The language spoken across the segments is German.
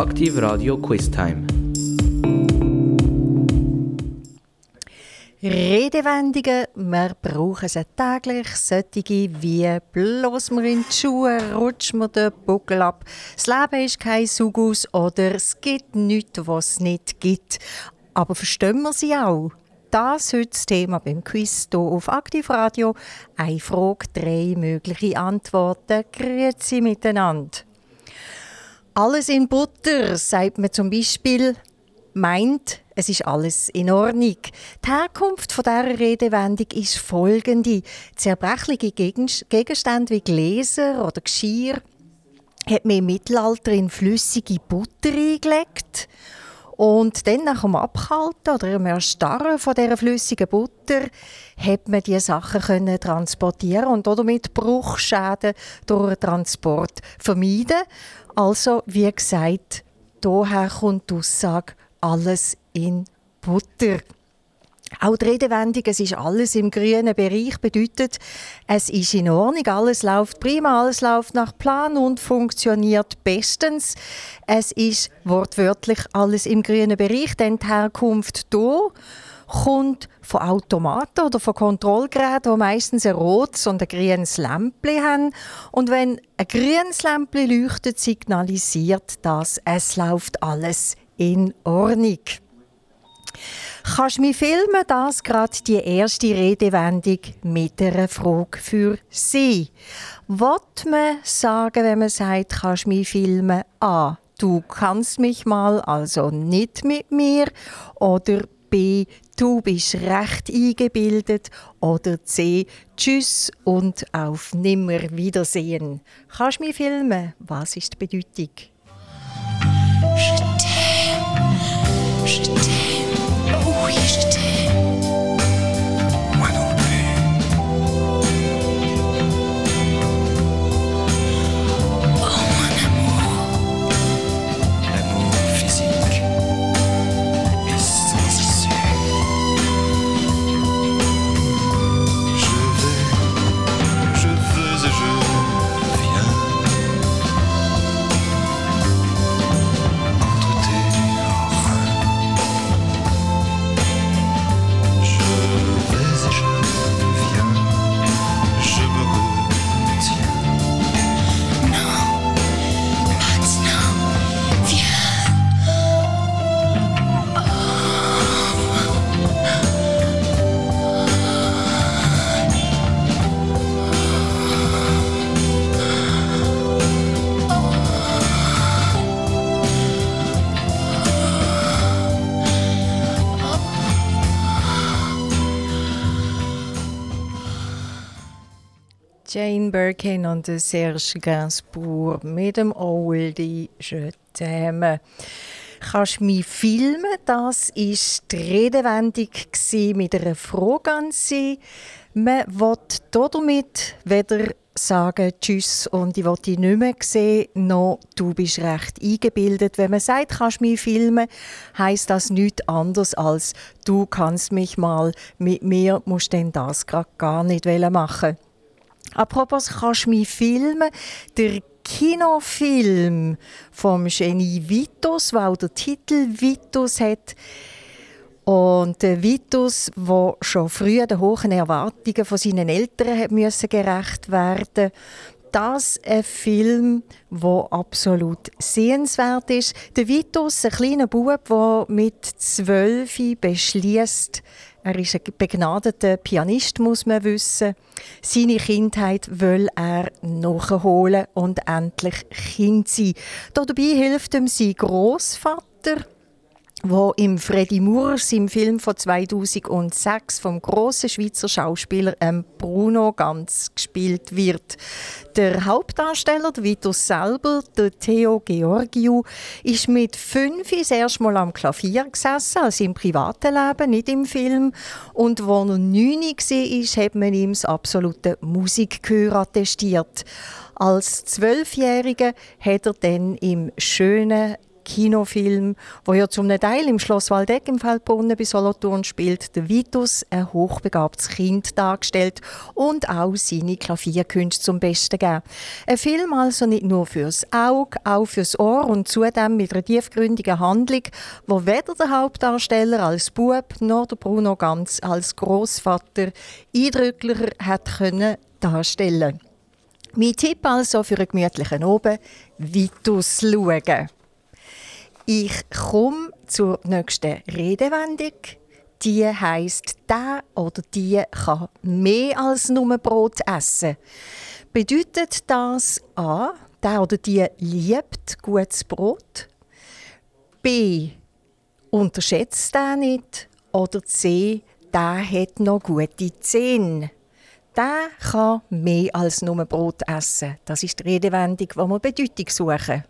Aktiv Radio Quiz Time. Redewendungen, wir brauchen sie täglich, solche wie bloß wir in die Schuhe, rutschen wir den Buckel ab, das Leben ist kein Sugus oder es gibt nichts, was es nicht gibt. Aber verstehen wir sie auch? Das heute das Thema beim Quiz hier auf Aktivradio. Eine Frage, drei mögliche Antworten. Grüezi miteinander. Alles in Butter, sagt man zum Beispiel, meint, es ist alles in Ordnung. Die Herkunft dieser Redewendung ist folgende. Zerbrechliche Gegenstände wie Gläser oder Geschirr hat man im Mittelalter in flüssige Butter eingelegt. Und dann nach dem Abkalten oder dem Erstarren von dieser flüssigen Butter hat man diese Sachen transportieren und damit Bruchschäden durch den Transport vermeiden. Also, wie gesagt, daher kommt die Aussage, alles in Butter. Auch die Redewendung, es ist alles im grünen Bereich, bedeutet, es ist in Ordnung, alles läuft prima, alles läuft nach Plan und funktioniert bestens. Es ist wortwörtlich alles im grünen Bereich, denn die Herkunft hier kommt von Automaten oder von Kontrollgeräten, die meistens ein rotes und ein grünes Lämpchen haben. Und wenn ein grünes Lämpchen leuchtet, signalisiert das, es läuft alles in Ordnung. Kannst du mich filmen? Das gerade die erste Redewendung mit einer Frage für Sie. Was man sagen, wenn man sagt, kannst du mich filmen? A. Du kannst mich mal, also nicht mit mir. Oder B. Du bist recht eingebildet. Oder C. Tschüss und auf Nimmerwiedersehen. Kannst du mich filmen? Was ist die Bedeutung? Jane Birkin und Serge Gainsbourg mit dem Oldie t'aime. Kannst du mich filmen? Das war die Redewendung mit einer Frage an Sie. Man will damit weder sagen Tschüss und ich will dich nicht mehr sehen, noch du bist recht eingebildet. Wenn man sagt, kannst du mich filmen, heisst das nichts anderes als du kannst mich mal, mit mir musst denn das gerade gar nicht machen Apropos, kannst du mich filmen? Der Kinofilm vom Genie Vitus, weil der Titel Vitus hat. Und der Vitus, der schon früh den hohen Erwartungen von seinen Eltern hat müssen gerecht werden das ein Film, der absolut sehenswert ist. Der Vitus, ein kleiner Bub, der mit zwölf beschließt, er ist ein begnadeter Pianist, muss man wissen. Seine Kindheit will er nachholen und endlich Kind sein. Dabei hilft ihm sein Großvater wo im Freddy Moores im Film von 2006 vom großen Schweizer Schauspieler ähm, Bruno Ganz gespielt wird. Der Hauptdarsteller, der Vitus selber, der Theo Georgiou, ist mit fünf das erste Mal am Klavier gesessen, also im privaten Leben, nicht im Film. Und als er neun war, hat man ihm das absolute Musikgehör attestiert. Als Zwölfjähriger hat er dann im schönen Kinofilm, wo ja zum Teil im Schloss Waldeck im Feldbrunnen bei Solothurn spielt, der Vitus ein hochbegabtes Kind dargestellt und auch seine Klavierkünste zum Besten gegeben. Ein Film also nicht nur fürs Auge, auch fürs Ohr und zudem mit einer tiefgründigen Handlung, wo weder der Hauptdarsteller als Bub noch der Bruno Ganz als Großvater eindrücklicher hat können darstellen. Mein Tipp also für einen gemütlichen Oben, Vitus schauen. Ich komme zur nächsten Redewendung. Die heißt, der oder die kann mehr als nur Brot essen. Bedeutet das A, der oder die liebt gutes Brot? B, unterschätzt den nicht? Oder C, der hat noch gute Zähne? Der kann mehr als nur Brot essen. Das ist die Redewendung, die wir Bedeutung suchen.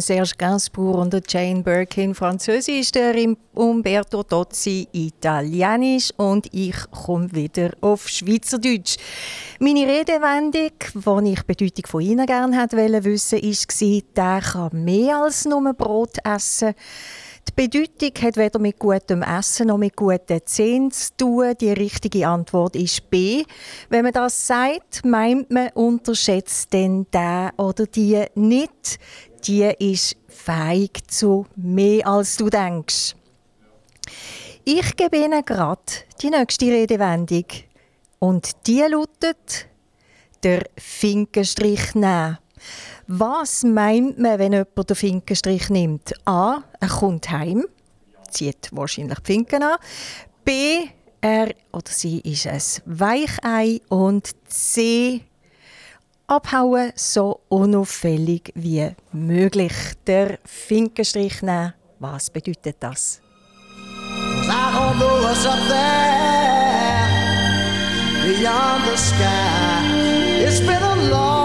Serge Gainsbourg und Jane Birkin Französisch, der Umberto Tozzi Italienisch und ich komme wieder auf Schweizerdeutsch. Meine Redewendung, die ich die Bedeutung von Ihnen gerne hätte wissen wollte, war, der kann mehr als nur Brot essen. Die Bedeutung hat weder mit gutem Essen noch mit guten Zähnen zu tun. Die richtige Antwort ist B. Wenn man das sagt, meint man, unterschätzt denn der oder die nicht. Die ist fähig zu mehr als du denkst. Ich gebe Ihnen gerade die nächste Redewendung. Und die lautet der Finkenstrich nehmen. Was meint man, wenn jemand den Finkenstrich nimmt? A. Er kommt heim, zieht wahrscheinlich die Finken an. B. Er oder sie ist ein Weichei. Und C. Abhauen so unauffällig wie möglich. Der Finkenstrich nehmen. Was bedeutet das? Beyond the sky. It's been a long,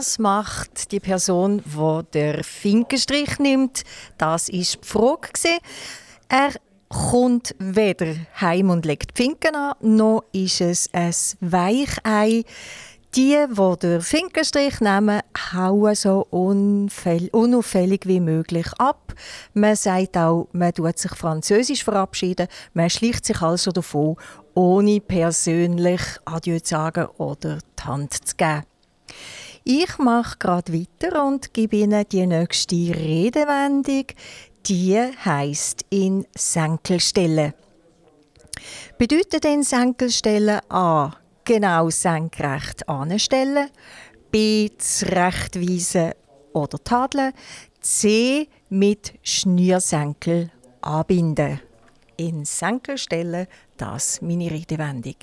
Was macht die Person, wo der Finkenstrich nimmt? Das ist die Frage. Er kommt weder heim und legt die Finken an, noch ist es ein Weichei. Die, die den Finkenstrich nehmen, hauen so unauffällig wie möglich ab. Man sagt auch, man tut sich französisch verabschieden. Man schleicht sich also davon, ohne persönlich Adieu zu sagen oder die Hand zu geben. Ich mache gerade weiter und gebe Ihnen die nächste Redewendung. Die heißt in Senkelstelle. Bedeutet in Senkelstelle A genau senkrecht anstellen, B zurechtweisen oder tadeln, C mit Schnürsenkel anbinden. In Senkelstelle das meine Redewendung.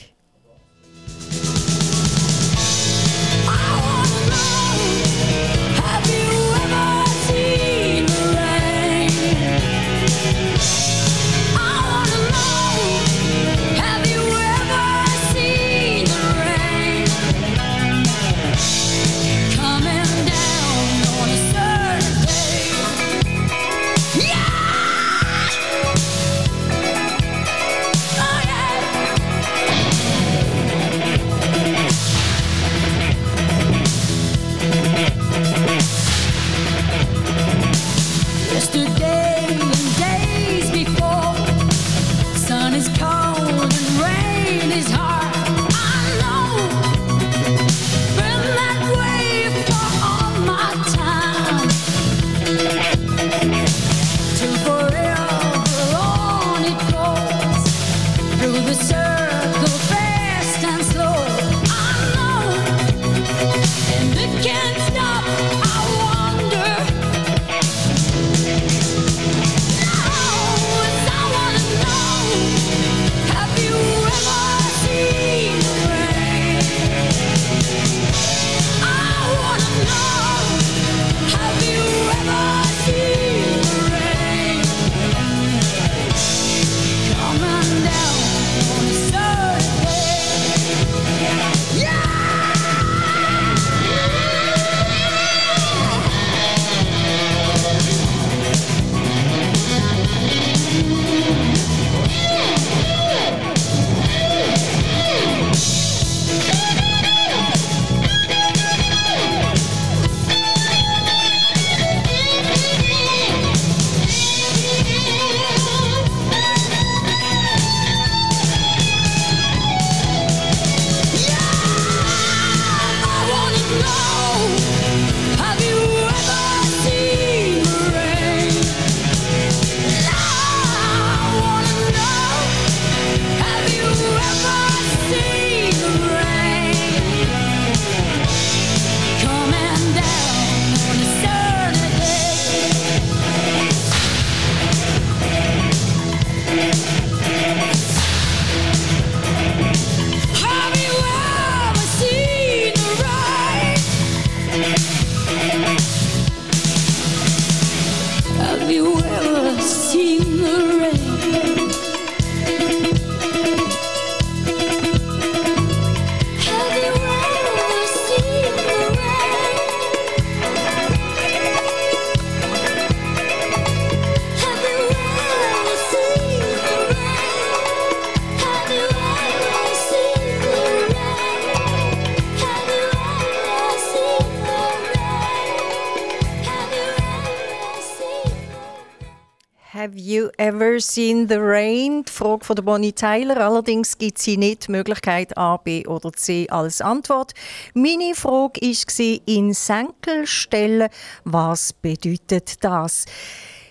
Ever seen the rain? Die Frage von Bonnie Tyler. Allerdings gibt sie nicht die Möglichkeit A, B oder C als Antwort. Meine Frage war in Senkel stellen. Was bedeutet das?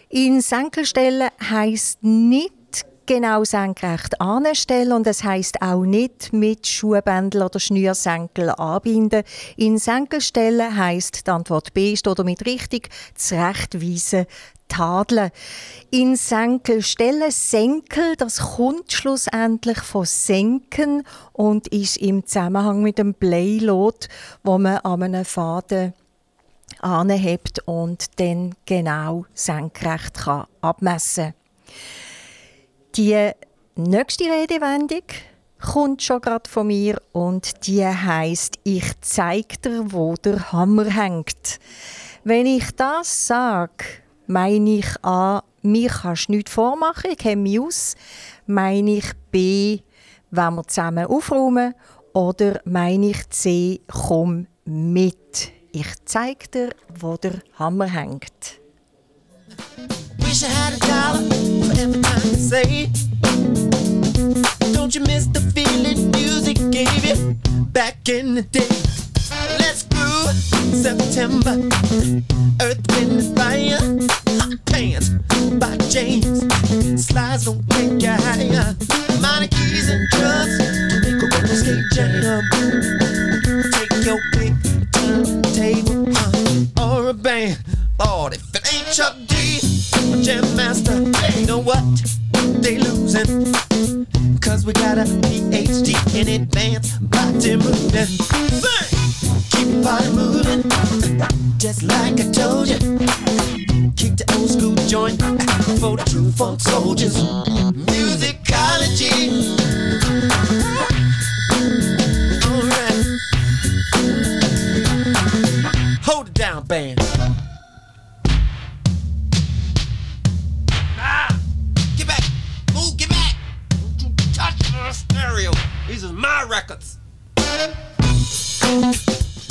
In Senkel stellen heisst nicht genau senkrecht anstellen und es heißt auch nicht mit Schuhbändel oder Schnürsenkel anbinden. In Senkel stellen heisst die Antwort B steht damit richtig zurechtweisen, tadeln. In Senkel stellen, Senkel, das kommt schlussendlich von senken und ist im Zusammenhang mit dem Playlot, wo man an einem Faden anhebt und dann genau senkrecht kann abmessen Die nächste Redewendung kommt schon gerade von mir und die heißt ich zeig dir, wo der Hammer hängt. Wenn ich das sage, meine ich A, mir kannst du nichts vormachen, ich kenne mich aus. Meine ich B, wenn wir zusammen aufräumen. Oder meine ich C, komm mit. Ich zeig dir, wo der Hammer hängt. Wish I had a dollar for every time you say. Don't you miss the feeling music gave you back in the day? Let's September. Earth, wind, fire. Hot pants by James. Slides don't take you higher. Minor keys and drugs to make a roller skate jam. Take your pick, turntable, uh, or a band. Lord, if it ain't Chuck D, jam master, you know what? They losing. Cause we got a PhD in advanced body movement. Sing! Body moving. Just like I told you. Kick the old school joint for the true funk soldiers. Musicology. Alright. Hold it down, band. Get back! Move, get back! Don't you touch the stereo! These are my records!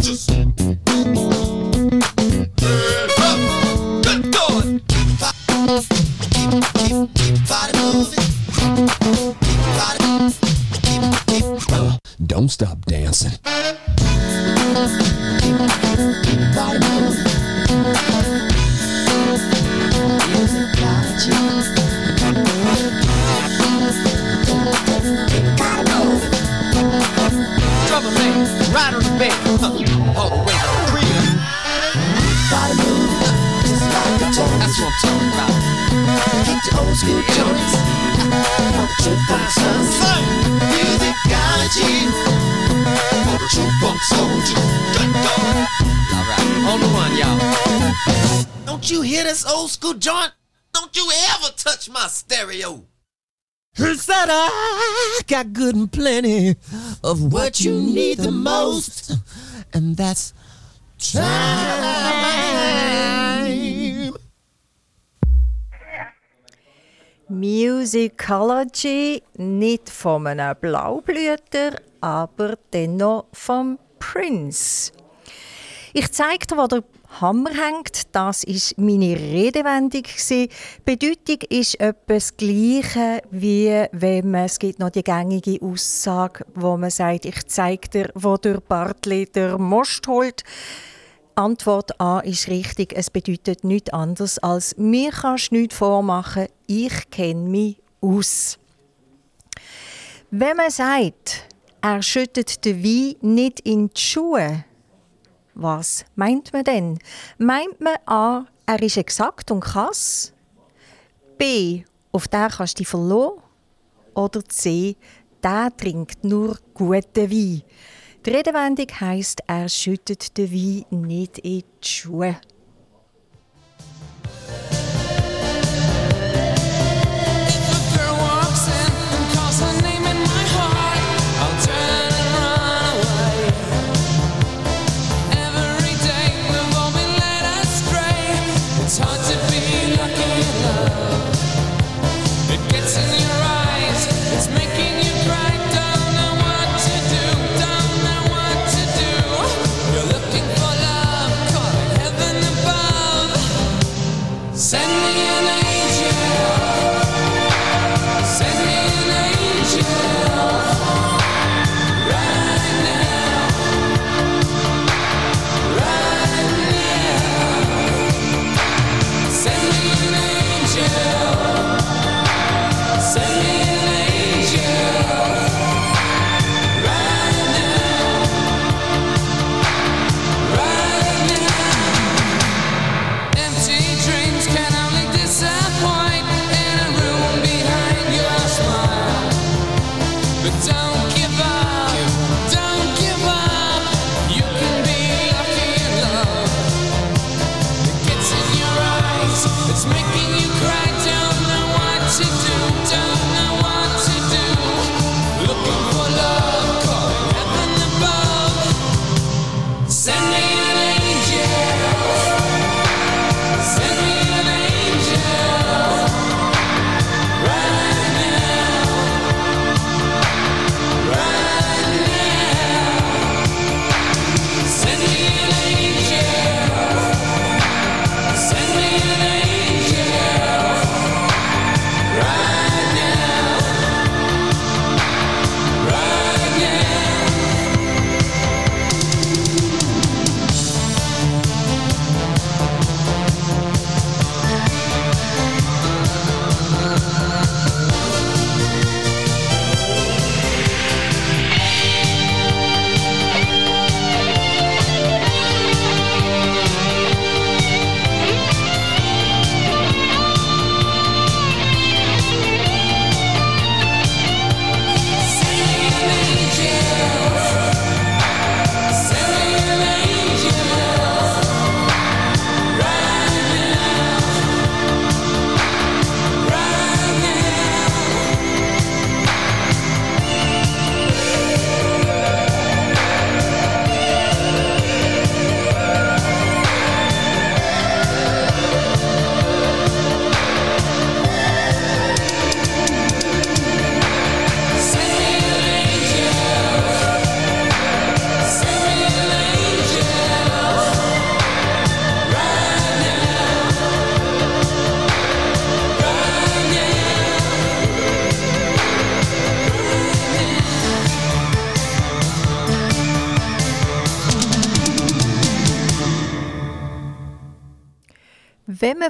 Just of what you need the most, and that's time. Musicology, nicht von einem Blaublüter, aber dennoch vom Prince. Ich zeige dir, wo der Hammer hängt. Das ist meine Redewendung. Die Bedeutung ist etwas Gleiche, wie wenn man, es gibt noch die gängige Aussage, wo man sagt, ich zeige dir, wo der Bartli der Most holt. Antwort A ist richtig. Es bedeutet nichts anderes als mir kannst du nichts vormachen. Ich kenne mich aus. Wenn man sagt, er schüttet den Wein nicht in die Schuhe, was meint man denn? Meint man A, er ist exakt und krass? B, auf den kannst du dich verlassen? Oder C, der trinkt nur guten Wein. Die Redewendung heisst, er schüttet den Wein nicht in die Schuhe.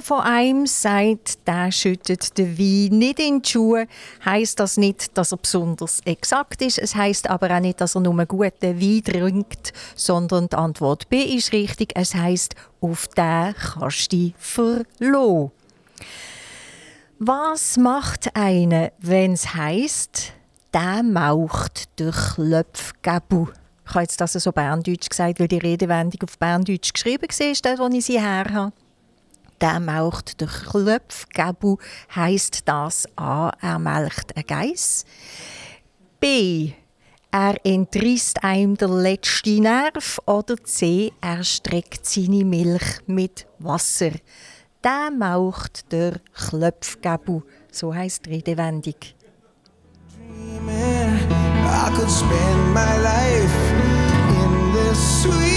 Von einem sagt, der schüttet den Wein nicht in die Schuhe, heisst das nicht, dass er besonders exakt ist. Es heisst aber auch nicht, dass er nur guten Wein trinkt, sondern die Antwort B ist richtig. Es heisst, auf den kannst du dich. Was macht einer, wenn es heisst, der maucht durch Löpfgebu? Ich habe jetzt das so Berndeutsch gesagt, weil die Redewendung auf Berndeutsch geschrieben war, dort, wo ich sie her habe. Der maucht durch Klöpfgebu heisst das A. Er melkt ein Geiss. B. Er entrisst einem der letzte Nerv. Oder C. Er streckt seine Milch mit Wasser. Der maucht der Klöpfgebu. So heisst die Redewendung. I could spend my life in this sweet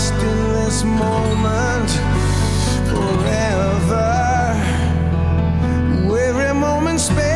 lost in this moment forever. Every moment spent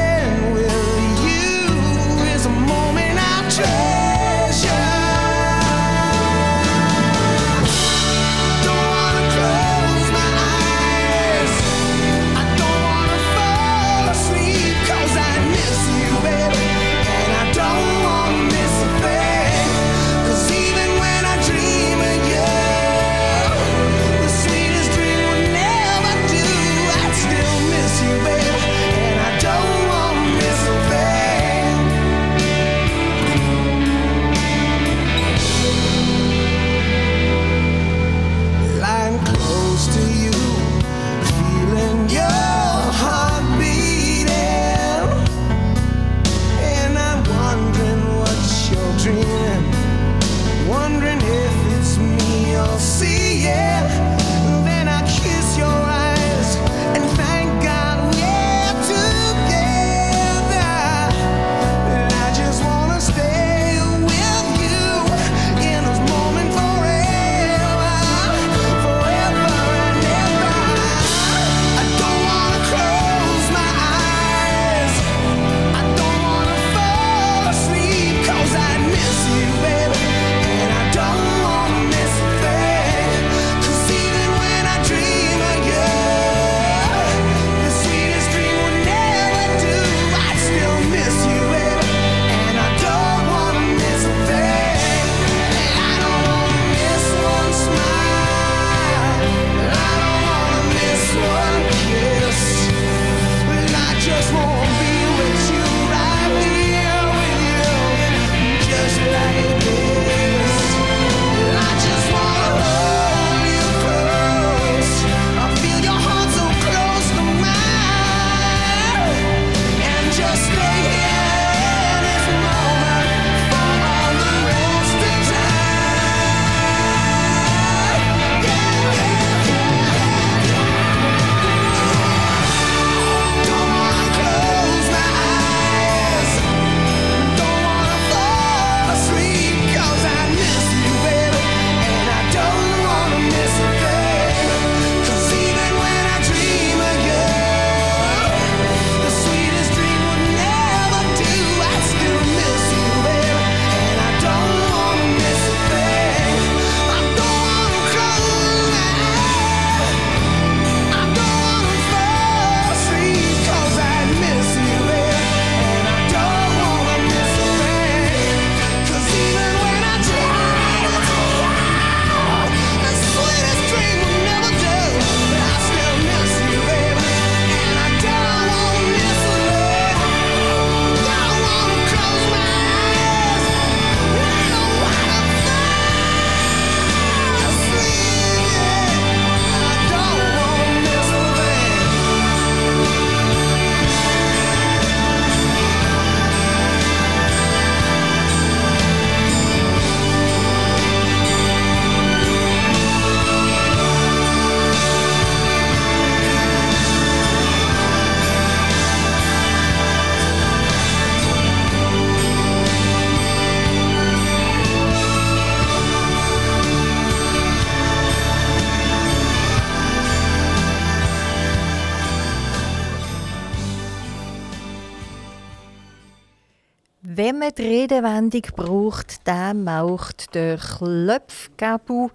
Redewendung braucht, dann maucht der Klöpfgebu,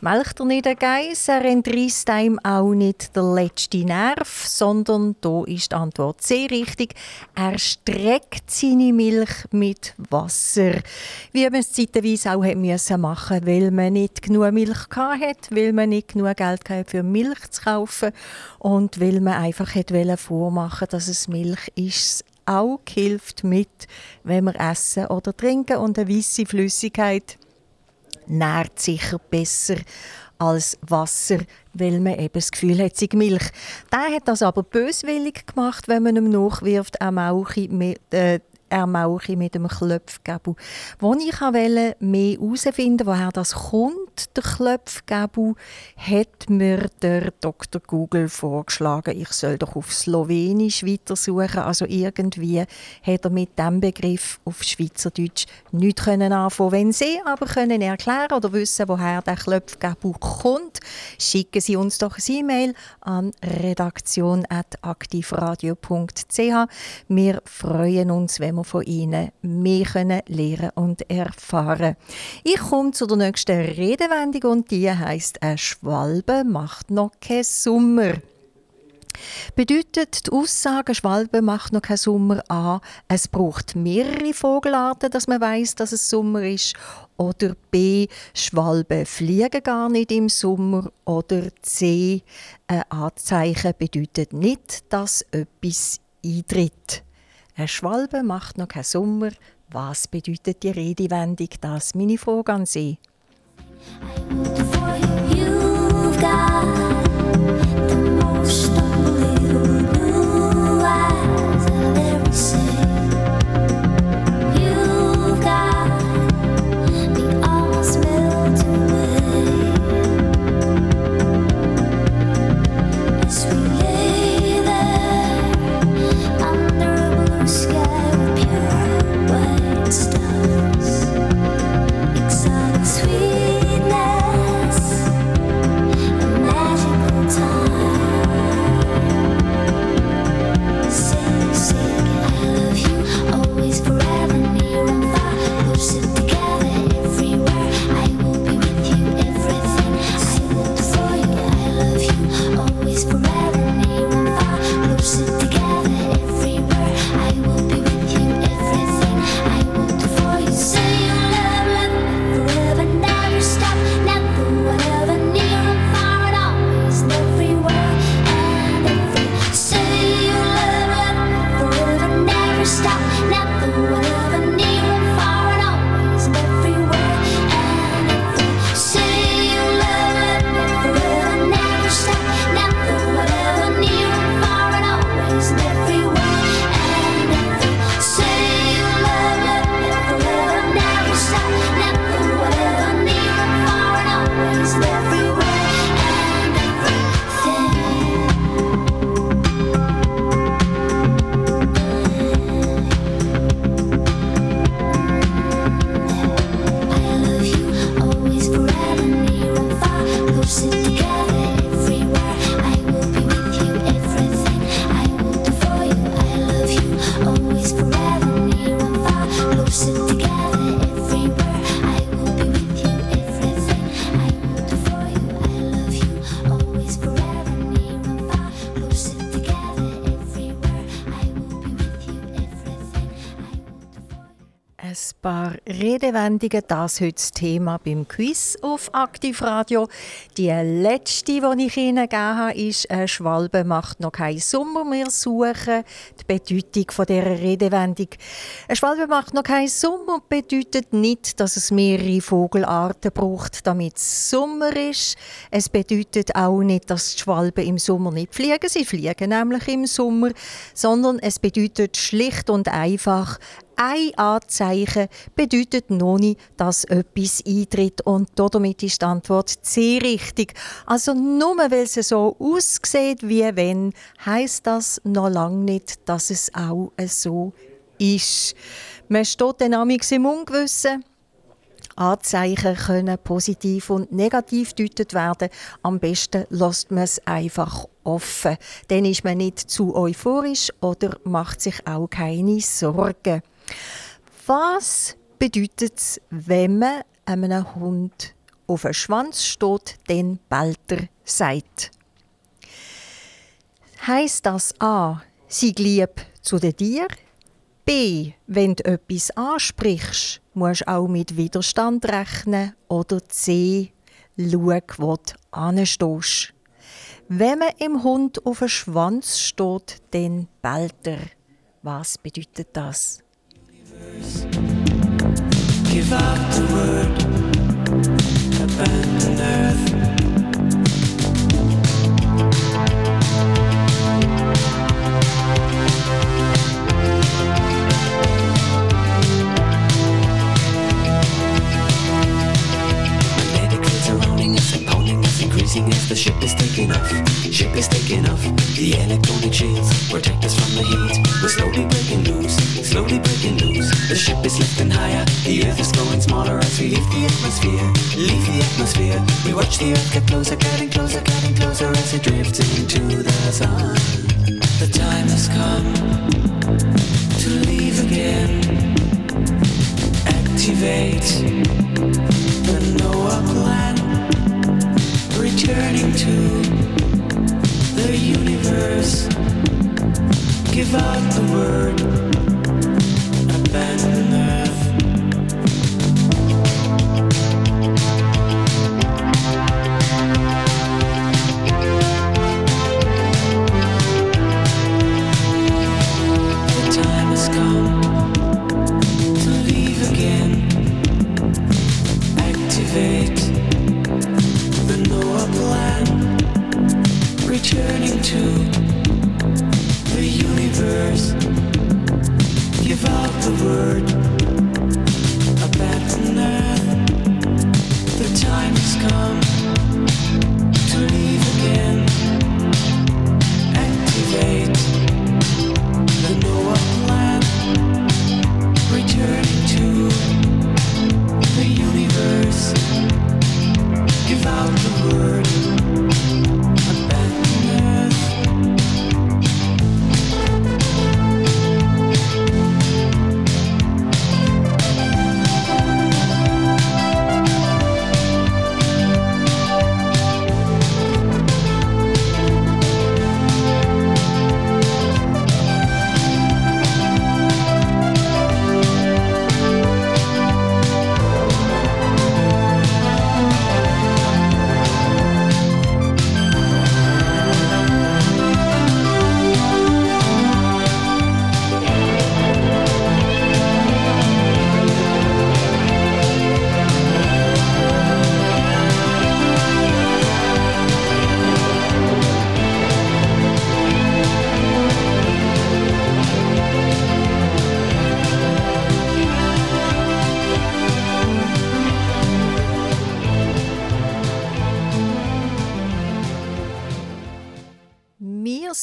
melkt er nicht den Geiss, er entreißt einem auch nicht der letzte Nerv, sondern da ist die Antwort sehr richtig. Er streckt seine Milch mit Wasser. Wie man es zeitweise auch müssen machen weil man nicht genug Milch hatte, weil man nicht genug Geld hatte, für Milch zu kaufen und weil man einfach hätte vormachen dass es Milch ist auch hilft mit, wenn wir essen oder trinken und eine weiße Flüssigkeit nährt sicher besser als Wasser, weil man eben das Gefühl hat, sie Milch. Der hat das aber böswillig gemacht, wenn man ihm nachwirft, er mauche mit, äh, er mauche mit dem Klöpfgebu. Wo ich wollte mehr herausfinden, woher das kommt, der Klöpfgebu, hat mir der Dr. Google vorgeschlagen, ich soll doch auf Slowenisch weitersuchen. Also irgendwie hat er mit dem Begriff auf Schweizerdeutsch nichts können anfangen. Wenn Sie aber können erklären oder wissen, woher der Klöpfgebu kommt, schicken Sie uns doch ein E-Mail an redaktion.aktivradio.ch. Wir freuen uns, wenn wir von Ihnen mehr können lernen und erfahren. Ich komme zu der nächsten Redewendung und die heißt: Ein Schwalbe macht noch keinen Sommer. Bedeutet die Aussage, Schwalbe macht noch keinen Sommer an, es braucht mehrere Vogelarten, dass man weiß, dass es Sommer ist? Oder B, Schwalben fliegen gar nicht im Sommer? Oder C, ein Anzeichen bedeutet nicht, dass etwas eintritt. Eine Schwalbe macht noch keinen Sommer. Was bedeutet die Redewendung? Das ist meine Frage an Sie. You, Redewendungen, das heute das Thema beim Quiz auf Aktivradio. Die letzte, die ich Ihnen gegeben habe, ist «Eine Schwalbe macht noch keinen Sommer mehr suchen». Die Bedeutung dieser Redewendung. «Eine Schwalbe macht noch keinen Sommer» bedeutet nicht, dass es mehrere Vogelarten braucht, damit es Sommer ist. Es bedeutet auch nicht, dass die Schwalben im Sommer nicht fliegen. Sie fliegen nämlich im Sommer. Sondern es bedeutet schlicht und einfach, ein Anzeichen bedeutet noch nicht, dass etwas eintritt. Und damit ist die Antwort C richtig. Also nur weil es so aussieht wie wenn, heißt das noch lange nicht, dass es auch so ist. Man steht dann im Ungewissen. Anzeichen können positiv und negativ gedeutet werden. Am besten lässt man es einfach offen. Dann ist man nicht zu euphorisch oder macht sich auch keine Sorgen. Was bedeutet es, wenn man einem Hund auf den Schwanz steht, den Belter sagt? Heißt das A, sei lieb zu den Tieren? B, wenn du etwas ansprichst, musst du auch mit Widerstand rechnen? Oder C, schau, wo du anstehst. Wenn man im Hund auf den Schwanz steht, dann bellt er. Was bedeutet das? Give up the word, abandon earth. Us, as the ship is taking off. Ship is taking off. The electronic shields protect us from the heat. We're slowly breaking loose, slowly breaking loose. The ship is lifting higher. The earth is growing smaller as we leave the atmosphere. Leave the atmosphere. We watch the earth get closer, getting closer, getting closer as it drifts into the sun. The time has come to leave again. Activate the Noah plan, returning to the universe. Give out the word,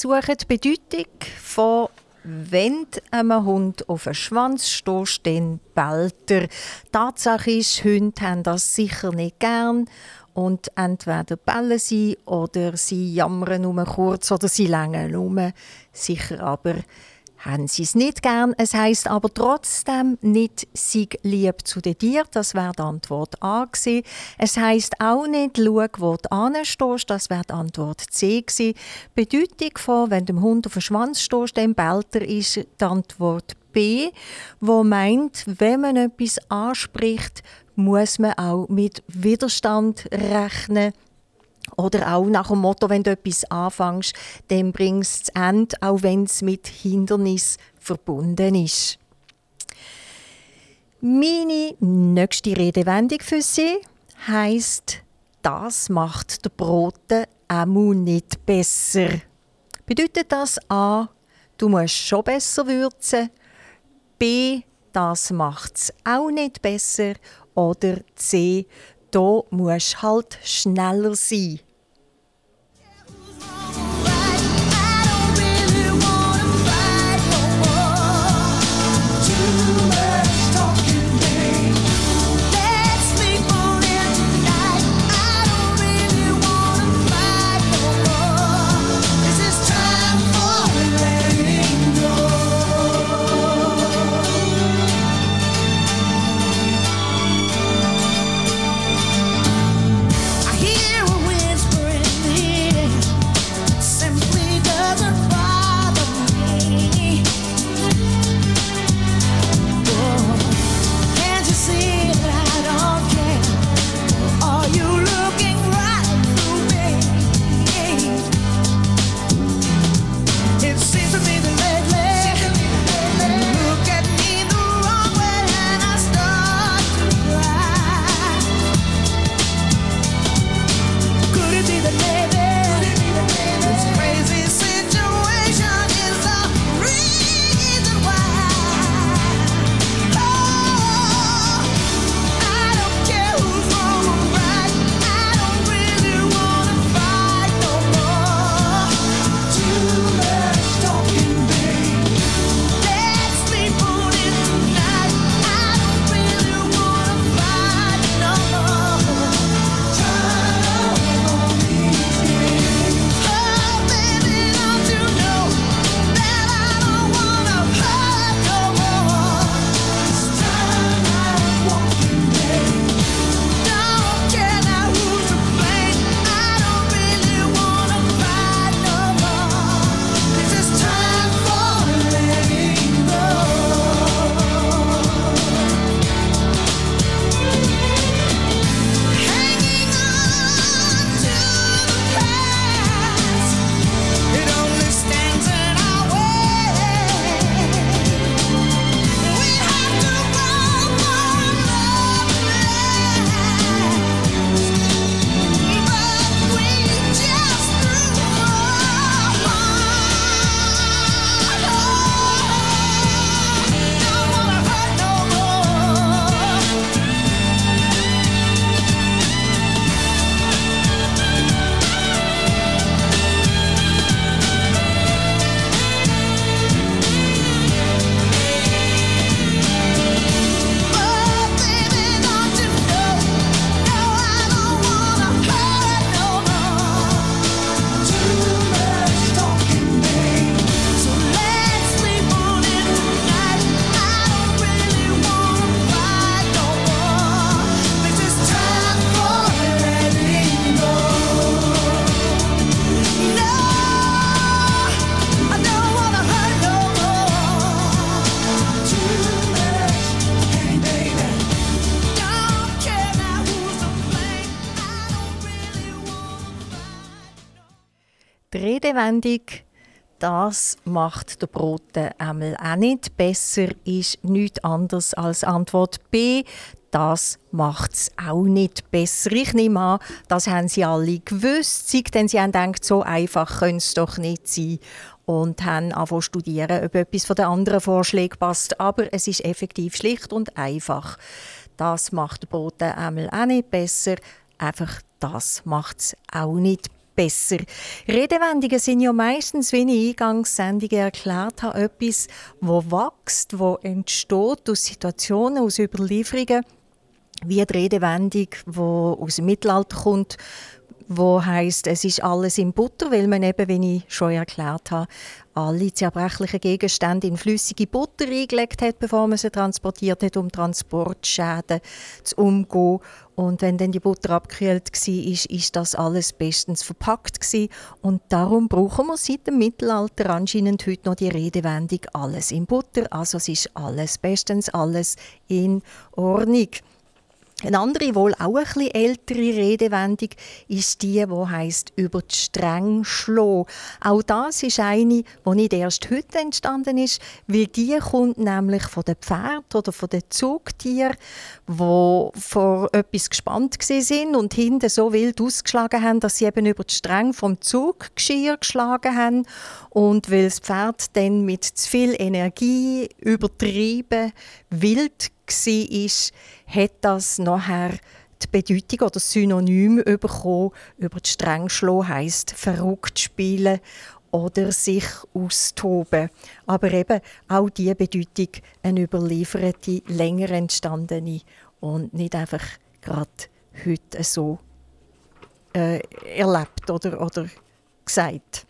suchen die Bedeutung von wenn einem Hund auf den Schwanz stehst, dann bellt er. Tatsache ist, Hunde haben das sicher nicht gern und entweder bellen sie oder sie jammern nur kurz oder sie längen um. Sicher aber haben sie es nicht gern. Es heißt aber trotzdem nicht «sei lieb zu den Tieren». Das wäre die Antwort A gewesen. Es heißt auch nicht «schau, wo du anstehst». Das wäre die Antwort C gewesen. Bedeutung von «wenn dem Hund auf den Schwanz stehst, dann bellt er» ist die Antwort B, wo meint, wenn man etwas anspricht, muss man auch mit Widerstand rechnen. Oder auch nach dem Motto, wenn du etwas anfängst, dann bringst du es Ende, auch wenn es mit Hindernis verbunden ist. Meine nächste Redewendung für Sie heisst, das macht der Brote auch nicht besser. Bedeutet das A, du musst schon besser würzen, B, das macht es auch nicht besser oder C, da musst halt schneller sein. Redewendung «Das macht der Brote einmal auch nicht besser» ist nichts anderes als Antwort B. Das macht es auch nicht besser. Ich nehme an, das haben Sie alle gewusst, denn Sie haben gedacht, so einfach könnte es doch nicht sein und haben angefangen studieren, ob etwas von den anderen Vorschlägen passt. Aber es ist effektiv schlicht und einfach. Das macht der Brote einmal auch nicht besser. Einfach das macht es auch nicht besser. Redewendungen sind ja meistens, wie ich Eingangssendungen erklärt habe, etwas, wo wächst, wo entsteht aus Situationen, aus Überlieferungen, wie die Redewendung, die aus dem Mittelalter kommt, wo heißt, es ist alles in Butter, weil man eben, wie ich schon erklärt habe, alle zerbrechlichen Gegenstände in flüssige Butter eingelegt hat, bevor man sie transportiert hat, um Transportschäden zu umgehen. Und wenn dann die Butter abgekühlt war, ist, ist das alles bestens verpackt gewesen. Und darum brauchen wir seit dem Mittelalter anscheinend heute noch die Redewendung «alles in Butter». Also es ist alles bestens, alles in Ordnung. Eine andere, wohl auch ein bisschen ältere Redewendung ist die, die heisst «über die Stränge schlagen». Auch das ist eine, die nicht erst heute entstanden ist, weil die kommt nämlich von den Pferden oder von den Zugtieren, die vor etwas gespannt sind und hinten so wild ausgeschlagen haben, dass sie eben über die Stränge vom Zuggeschirr geschlagen haben. Und weil das Pferd dann mit zu viel Energie übertrieben wild war, hat das nachher die Bedeutung oder Synonym bekommen. Über die schlagen heisst verrückt spielen oder sich austoben. Aber eben auch diese Bedeutung eine überlieferte, länger entstandene und nicht einfach gerade heute so äh, erlebt oder, oder gesagt.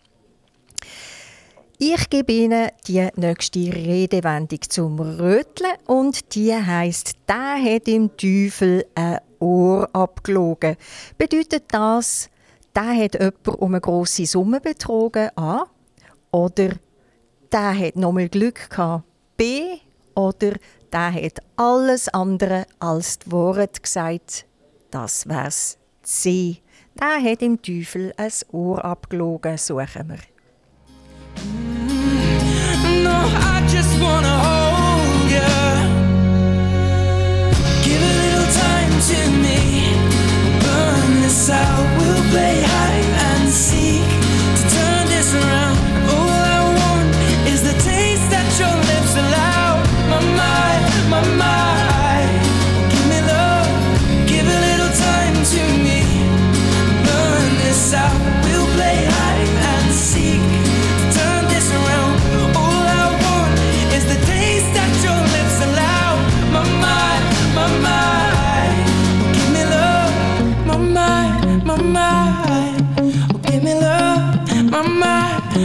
Ich gebe Ihnen die nächste Redewendung zum Röteln und die heißt: "Der hat dem Teufel ein Ohr abgelogen." Bedeutet das, der hat jemand um eine grosse Summe betrogen? A. Oder der hat nochmal Glück gehabt? B. Oder der hat alles andere als die Worte gesagt? Das wär's C. Der hat dem Teufel ein Ohr abgelogen, suchen wir. play high.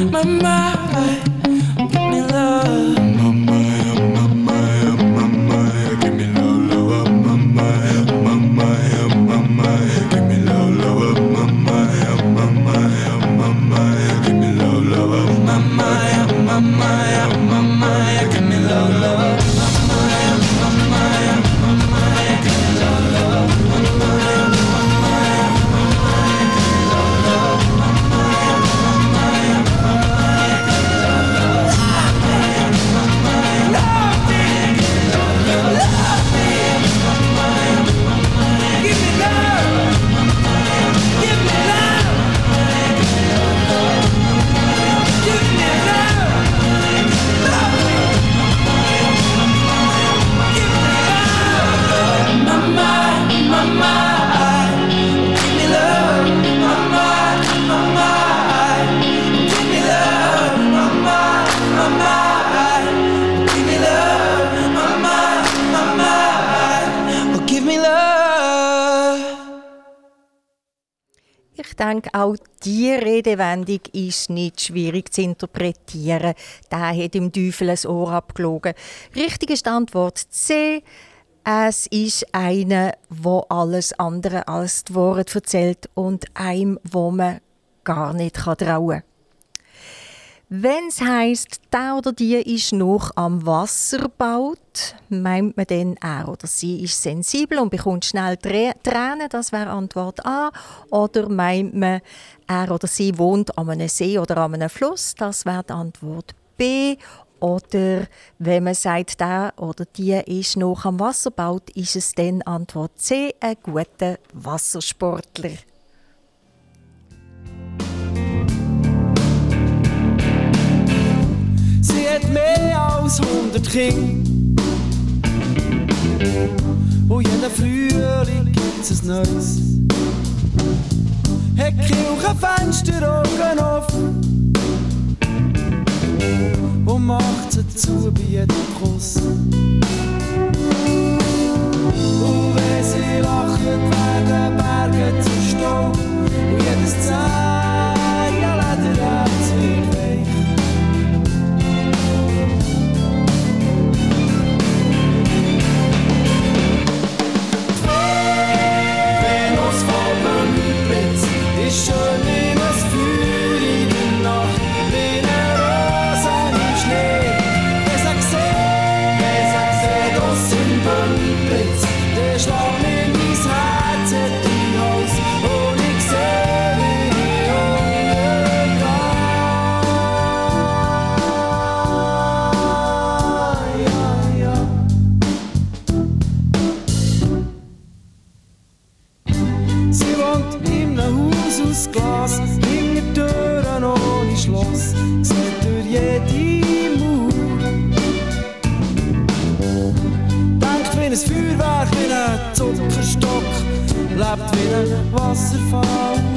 My mind. Denke, auch diese Redewendung ist nicht schwierig zu interpretieren. Der hat dem Teufel ein Ohr abgelogen. Richtige Antwort C. Es ist einer, wo alles andere als die Worte erzählt und einem, wo man gar nicht trauen kann. Wenn es heisst, der oder die ist noch am Wasser baut, meint man dann, er oder sie ist sensibel und bekommt schnell Trä- Tränen, das wäre Antwort A. Oder meint man, er oder sie wohnt an einem See oder an einem Fluss, das wäre Antwort B. Oder wenn man sagt, der oder die ist noch am Wasser baut, ist es dann Antwort C, ein guter Wassersportler. Sie hat mehr als 100 Kinder. Und jeden Frühling gibt's ein neues. Hat Kirchenfenster Augen offen. Und macht sie zu bei jedem Kuss. Und wenn sie lacht, werden Berge zu Staub. Und jedes Zehen, aus Glas, hinter Türen ohne Schloss, sieht durch jede Mauer. Denkt wie ein Feuerwerk, wie ein Zuckerstock, lebt wie ein Wasserfall.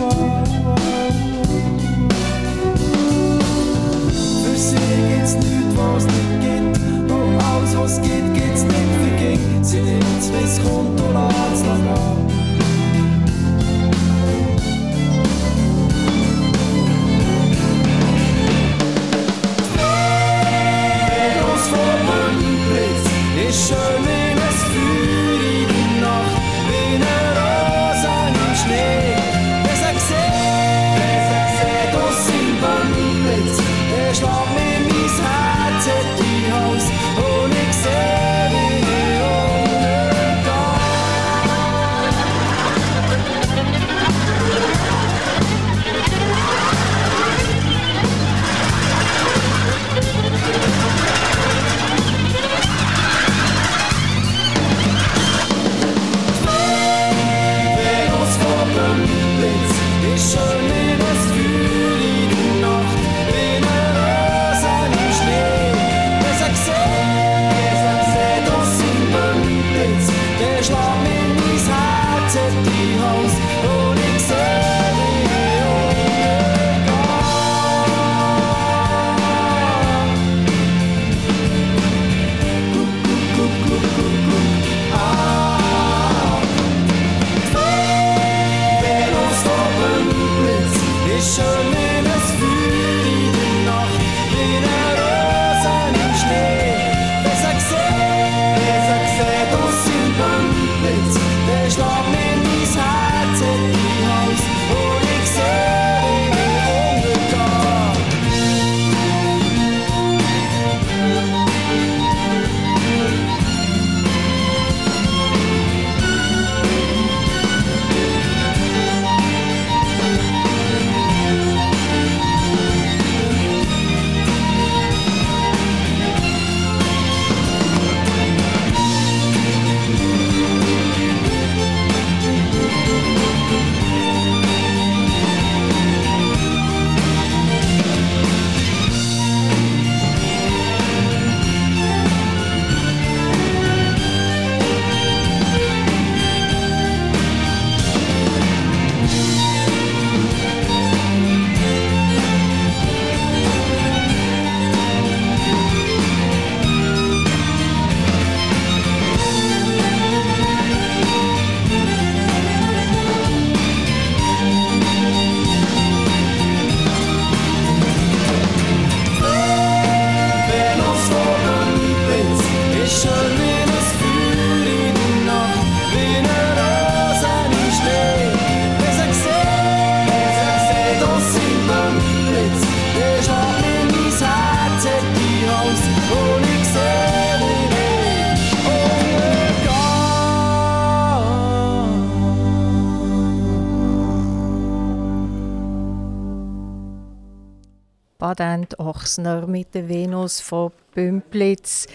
Ist Ochsner mit der Venus von Bümplitz.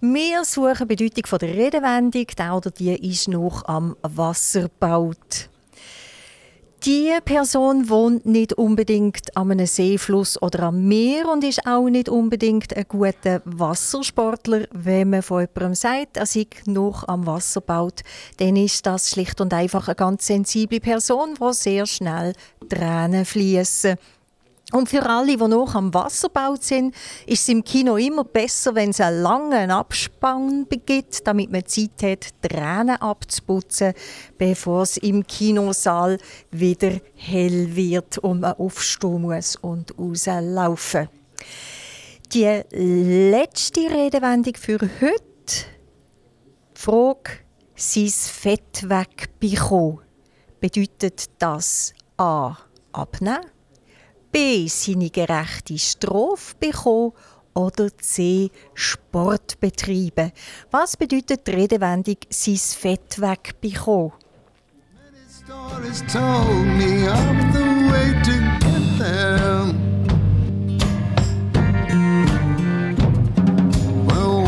Wir suchen die Bedeutung der Redewendung, der oder die ist noch am Wasser gebaut. Die Person wohnt nicht unbedingt an einem Seefluss oder am Meer und ist auch nicht unbedingt ein guter Wassersportler. Wenn man von jemandem sagt, er sei noch am Wasser baut, dann ist das schlicht und einfach eine ganz sensible Person, wo sehr schnell Tränen fließen. Und für alle, die noch am Wasser gebaut sind, ist es im Kino immer besser, wenn es einen langen Abspann gibt, damit man Zeit hat, Tränen abzuputzen, bevor es im Kinosaal wieder hell wird und man aufstehen muss und rauslaufen. Die letzte Redewendung für heute. Die Frage, sein Fett wegbekommen. Bedeutet das A. Abnehmen? B. Seine gerechte Strophe bekommen oder C. Sport betreiben. Was bedeutet die Redewendung «sein Fett wegbekommen»?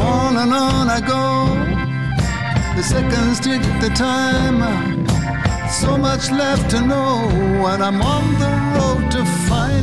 On and on I go. The seconds tick the time. So much left to know, and I'm on the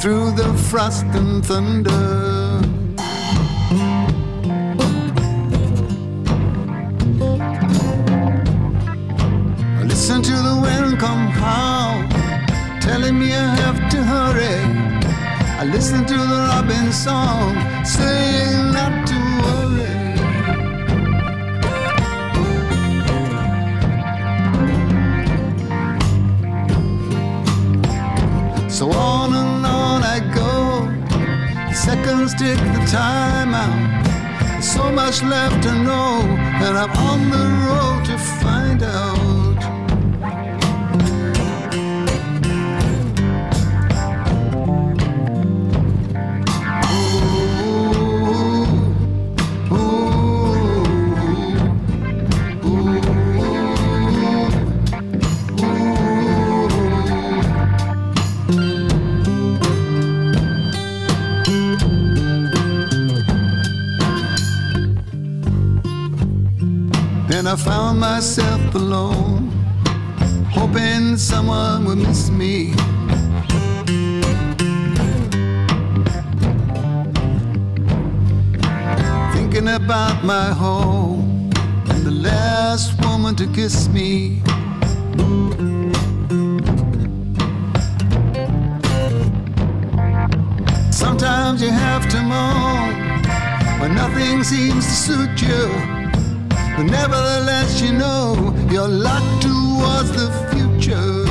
through the frost and thunder. I listen to the wind come howl, telling me I have to hurry. I listen to the robin song, saying not to The seconds tick the time out. There's so much left to know, and I'm on the road to find out. I found myself alone, hoping someone would miss me. Thinking about my home and the last woman to kiss me. Sometimes you have to moan when nothing seems to suit you. But nevertheless, you know you're locked towards the future.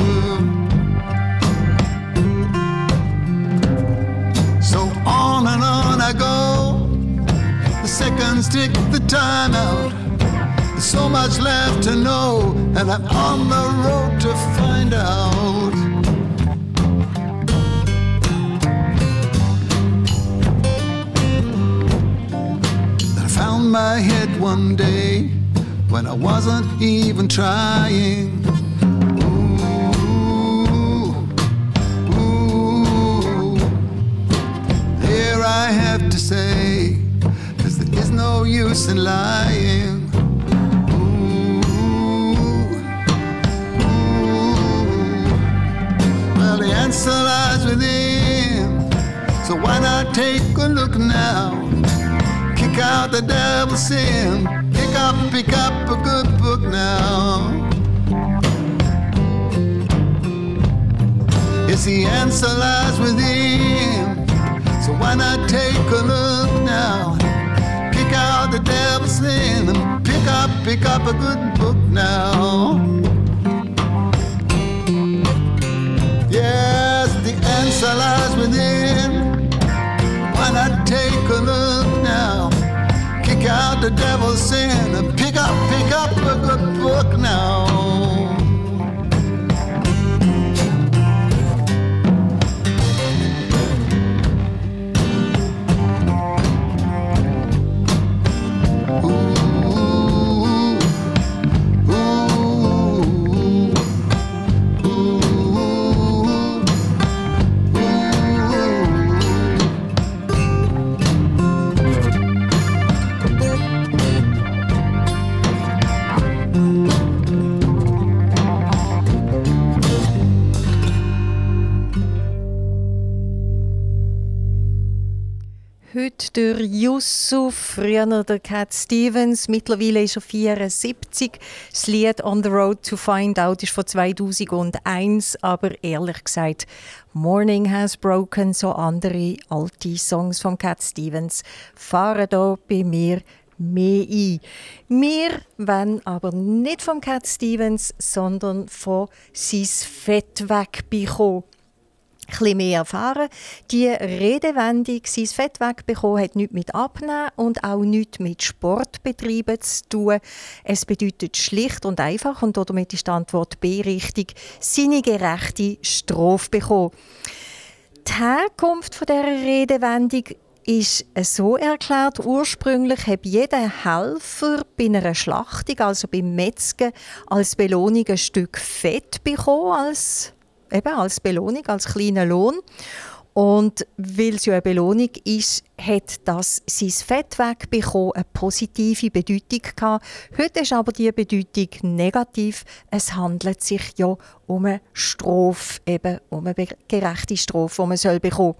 So on and on I go. The seconds tick the time out. There's so much left to know, and I'm on the road to find out. I found my head one day when I wasn't even trying. Ooh, ooh. There I have to say, 'cause there is no use in lying. Ooh, ooh. Well, the answer lies within. So why not take a look now? Kick out the devil's sin. Pick up, pick up a good book now. Yes, the answer lies within. So why not take a look now? Pick out the devil's sin and pick up, pick up a good book now. Yes, the answer lies within. Why not the devil singing, pick up, pick up a good book now. Der Yusuf, früher der Cat Stevens, mittlerweile ist er 74. Das Lied On the Road to Find Out ist von 2001, aber ehrlich gesagt, Morning Has Broken, so andere alte Songs von Cat Stevens, fahren da bei mir mehr ein. Wir wollen aber nicht von Cat Stevens, sondern von sein Fett wegbekommen bisschen mehr erfahren. Die Redewendung «sein Fett wegbekommen» hat nichts mit Abnehmen und auch nichts mit Sportbetreiben zu tun. Es bedeutet schlicht und einfach, und damit ist die Antwort B richtig, seine gerechte Strafe bekommen. Die Herkunft dieser Redewendung ist so erklärt, ursprünglich hat jeder Helfer bei einer Schlachtung, also beim Metzgen, als Belohnung ein Stück Fett bekommen, als eben als Belohnung, als kleiner Lohn. Und weil es ja eine Belohnung ist, hat das sein Fett wegbekommen, eine positive Bedeutung gehabt. Heute ist aber die Bedeutung negativ. Es handelt sich ja um eine Strophe, eben um eine gerechte Strophe, die man soll bekommen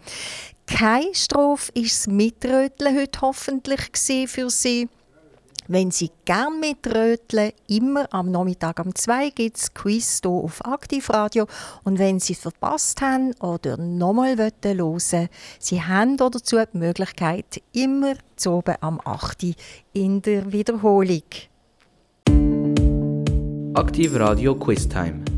Keine Strophe ist das Mitröteln heute hoffentlich für sie. Wenn Sie gern mitröteln, immer am Nachmittag um 2 gibt es Quiz hier auf Aktivradio. Und wenn Sie es verpasst haben oder nochmal hören wollen, Sie haben dazu die Möglichkeit, immer zu oben am 8 in der Wiederholung. Aktiv Radio Quiz Time.